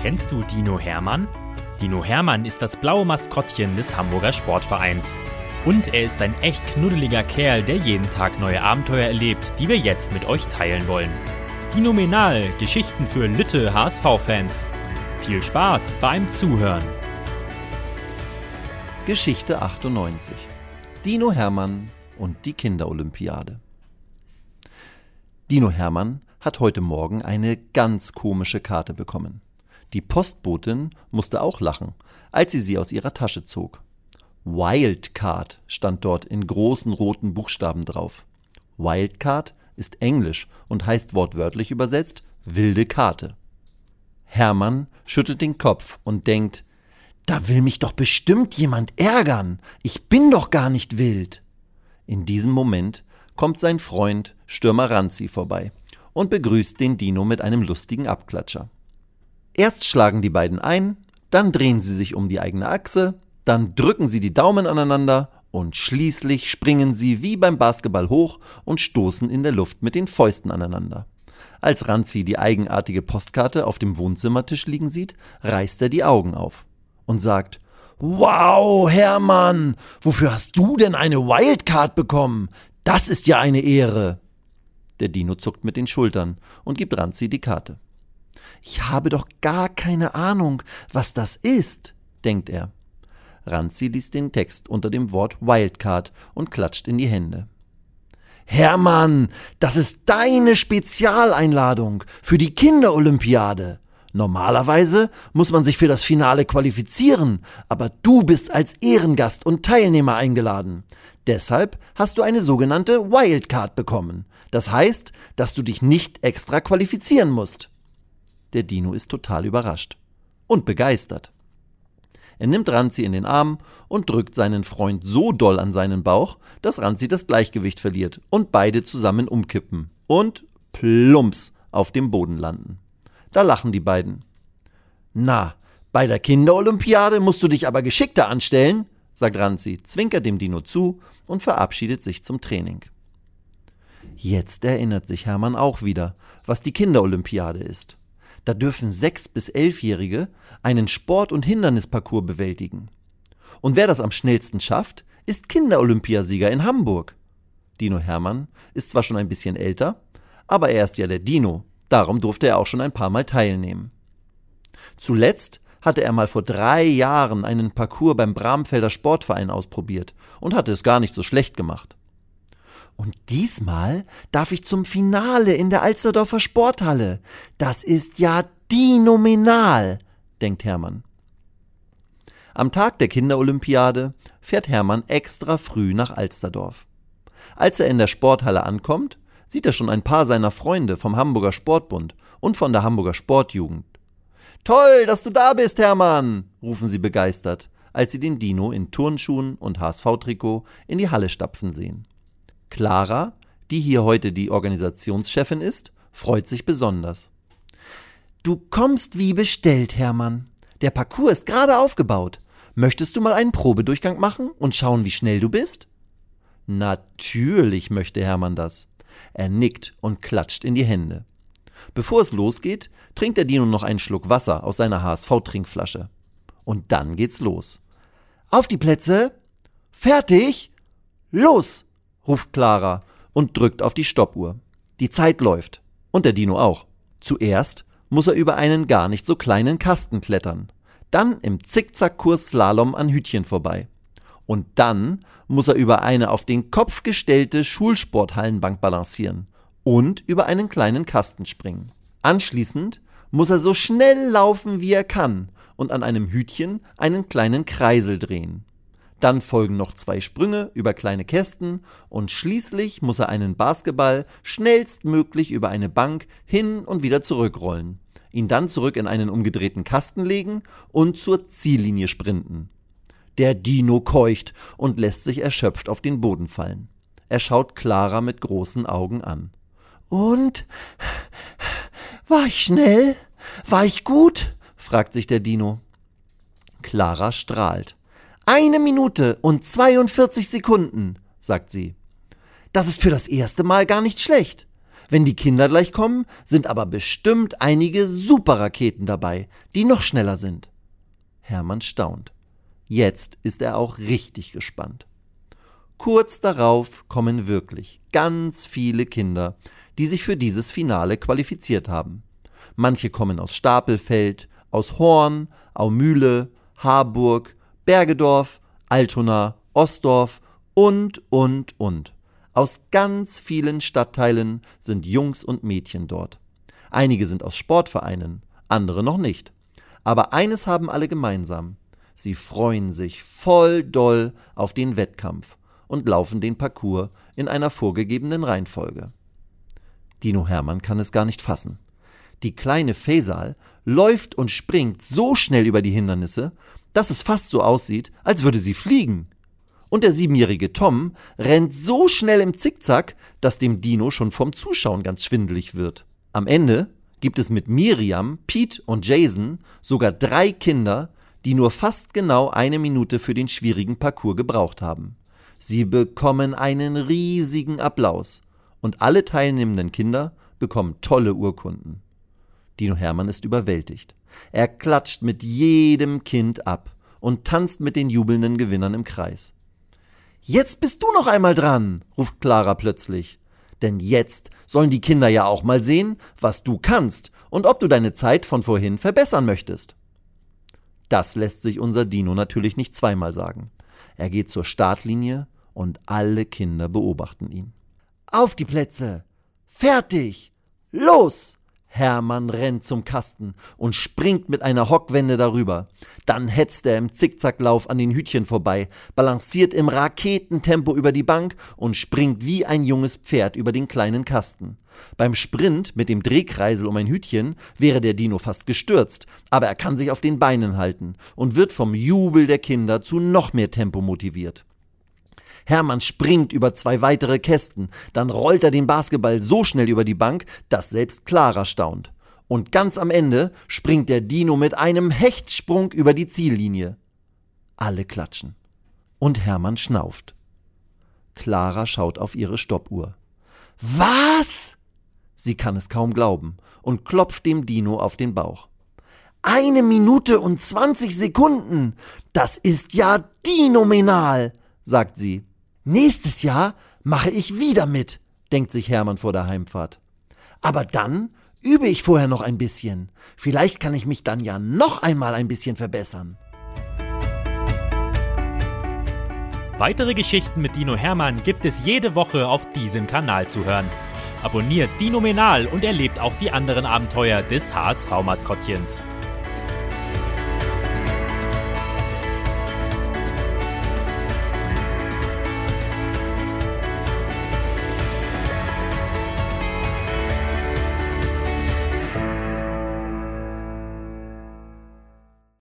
Kennst du Dino Hermann? Dino Hermann ist das blaue Maskottchen des Hamburger Sportvereins. Und er ist ein echt knuddeliger Kerl, der jeden Tag neue Abenteuer erlebt, die wir jetzt mit euch teilen wollen. Dinominal, Geschichten für Lütte HSV-Fans. Viel Spaß beim Zuhören. Geschichte 98. Dino Hermann und die Kinderolympiade. Dino Hermann hat heute Morgen eine ganz komische Karte bekommen. Die Postbotin musste auch lachen, als sie sie aus ihrer Tasche zog. Wildcard stand dort in großen roten Buchstaben drauf. Wildcard ist Englisch und heißt wortwörtlich übersetzt wilde Karte. Hermann schüttelt den Kopf und denkt, da will mich doch bestimmt jemand ärgern. Ich bin doch gar nicht wild. In diesem Moment kommt sein Freund Stürmer Ranzi vorbei und begrüßt den Dino mit einem lustigen Abklatscher. Erst schlagen die beiden ein, dann drehen sie sich um die eigene Achse, dann drücken sie die Daumen aneinander und schließlich springen sie wie beim Basketball hoch und stoßen in der Luft mit den Fäusten aneinander. Als Ranzi die eigenartige Postkarte auf dem Wohnzimmertisch liegen sieht, reißt er die Augen auf und sagt Wow, Hermann, wofür hast du denn eine Wildcard bekommen? Das ist ja eine Ehre. Der Dino zuckt mit den Schultern und gibt Ranzi die Karte. Ich habe doch gar keine Ahnung, was das ist, denkt er. Ranzi liest den Text unter dem Wort Wildcard und klatscht in die Hände. Hermann, das ist deine Spezialeinladung für die Kinderolympiade. Normalerweise muss man sich für das Finale qualifizieren, aber du bist als Ehrengast und Teilnehmer eingeladen. Deshalb hast du eine sogenannte Wildcard bekommen. Das heißt, dass du dich nicht extra qualifizieren musst. Der Dino ist total überrascht und begeistert. Er nimmt Ranzi in den Arm und drückt seinen Freund so doll an seinen Bauch, dass Ranzi das Gleichgewicht verliert und beide zusammen umkippen und plumps auf dem Boden landen. Da lachen die beiden. Na, bei der Kinderolympiade musst du dich aber geschickter anstellen, sagt Ranzi, zwinkert dem Dino zu und verabschiedet sich zum Training. Jetzt erinnert sich Hermann auch wieder, was die Kinderolympiade ist. Da dürfen sechs bis elfjährige einen Sport- und Hindernisparcours bewältigen. Und wer das am schnellsten schafft, ist Kinderolympiasieger in Hamburg. Dino Hermann ist zwar schon ein bisschen älter, aber er ist ja der Dino, darum durfte er auch schon ein paar Mal teilnehmen. Zuletzt hatte er mal vor drei Jahren einen Parcours beim Bramfelder Sportverein ausprobiert und hatte es gar nicht so schlecht gemacht. Und diesmal darf ich zum Finale in der Alsterdorfer Sporthalle. Das ist ja dinominal, denkt Hermann. Am Tag der Kinderolympiade fährt Hermann extra früh nach Alsterdorf. Als er in der Sporthalle ankommt, sieht er schon ein paar seiner Freunde vom Hamburger Sportbund und von der Hamburger Sportjugend. Toll, dass du da bist, Hermann, rufen sie begeistert, als sie den Dino in Turnschuhen und HSV-Trikot in die Halle stapfen sehen. Clara, die hier heute die Organisationschefin ist, freut sich besonders. Du kommst wie bestellt, Hermann. Der Parcours ist gerade aufgebaut. Möchtest du mal einen Probedurchgang machen und schauen, wie schnell du bist? Natürlich möchte Hermann das. Er nickt und klatscht in die Hände. Bevor es losgeht, trinkt der Dino noch einen Schluck Wasser aus seiner HSV-Trinkflasche. Und dann geht's los. Auf die Plätze! Fertig! Los! Ruft Clara und drückt auf die Stoppuhr. Die Zeit läuft. Und der Dino auch. Zuerst muss er über einen gar nicht so kleinen Kasten klettern. Dann im Zickzackkurs Slalom an Hütchen vorbei. Und dann muss er über eine auf den Kopf gestellte Schulsporthallenbank balancieren und über einen kleinen Kasten springen. Anschließend muss er so schnell laufen, wie er kann und an einem Hütchen einen kleinen Kreisel drehen. Dann folgen noch zwei Sprünge über kleine Kästen und schließlich muss er einen Basketball schnellstmöglich über eine Bank hin und wieder zurückrollen, ihn dann zurück in einen umgedrehten Kasten legen und zur Ziellinie sprinten. Der Dino keucht und lässt sich erschöpft auf den Boden fallen. Er schaut Clara mit großen Augen an. Und? War ich schnell? War ich gut? fragt sich der Dino. Clara strahlt. Eine Minute und 42 Sekunden, sagt sie. Das ist für das erste Mal gar nicht schlecht. Wenn die Kinder gleich kommen, sind aber bestimmt einige Superraketen dabei, die noch schneller sind. Hermann staunt. Jetzt ist er auch richtig gespannt. Kurz darauf kommen wirklich ganz viele Kinder, die sich für dieses Finale qualifiziert haben. Manche kommen aus Stapelfeld, aus Horn, Aumühle, Harburg, Bergedorf, Altona, Ostdorf und, und, und. Aus ganz vielen Stadtteilen sind Jungs und Mädchen dort. Einige sind aus Sportvereinen, andere noch nicht. Aber eines haben alle gemeinsam. Sie freuen sich voll doll auf den Wettkampf und laufen den Parcours in einer vorgegebenen Reihenfolge. Dino Hermann kann es gar nicht fassen. Die kleine Faisal läuft und springt so schnell über die Hindernisse, dass es fast so aussieht, als würde sie fliegen. Und der siebenjährige Tom rennt so schnell im Zickzack, dass dem Dino schon vom Zuschauen ganz schwindelig wird. Am Ende gibt es mit Miriam, Pete und Jason sogar drei Kinder, die nur fast genau eine Minute für den schwierigen Parcours gebraucht haben. Sie bekommen einen riesigen Applaus und alle teilnehmenden Kinder bekommen tolle Urkunden. Dino Hermann ist überwältigt. Er klatscht mit jedem Kind ab und tanzt mit den jubelnden Gewinnern im Kreis. Jetzt bist du noch einmal dran, ruft Clara plötzlich. Denn jetzt sollen die Kinder ja auch mal sehen, was du kannst und ob du deine Zeit von vorhin verbessern möchtest. Das lässt sich unser Dino natürlich nicht zweimal sagen. Er geht zur Startlinie und alle Kinder beobachten ihn. Auf die Plätze! Fertig! Los! Hermann rennt zum Kasten und springt mit einer Hockwende darüber. Dann hetzt er im Zickzacklauf an den Hütchen vorbei, balanciert im Raketentempo über die Bank und springt wie ein junges Pferd über den kleinen Kasten. Beim Sprint mit dem Drehkreisel um ein Hütchen wäre der Dino fast gestürzt, aber er kann sich auf den Beinen halten und wird vom Jubel der Kinder zu noch mehr Tempo motiviert. Hermann springt über zwei weitere Kästen, dann rollt er den Basketball so schnell über die Bank, dass selbst Clara staunt. Und ganz am Ende springt der Dino mit einem Hechtsprung über die Ziellinie. Alle klatschen. Und Hermann schnauft. Clara schaut auf ihre Stoppuhr. Was? Sie kann es kaum glauben und klopft dem Dino auf den Bauch. Eine Minute und zwanzig Sekunden. Das ist ja dinominal, sagt sie. Nächstes Jahr mache ich wieder mit, denkt sich Hermann vor der Heimfahrt. Aber dann übe ich vorher noch ein bisschen. Vielleicht kann ich mich dann ja noch einmal ein bisschen verbessern. Weitere Geschichten mit Dino Hermann gibt es jede Woche auf diesem Kanal zu hören. Abonniert Dino Menal und erlebt auch die anderen Abenteuer des HSV-Maskottchens.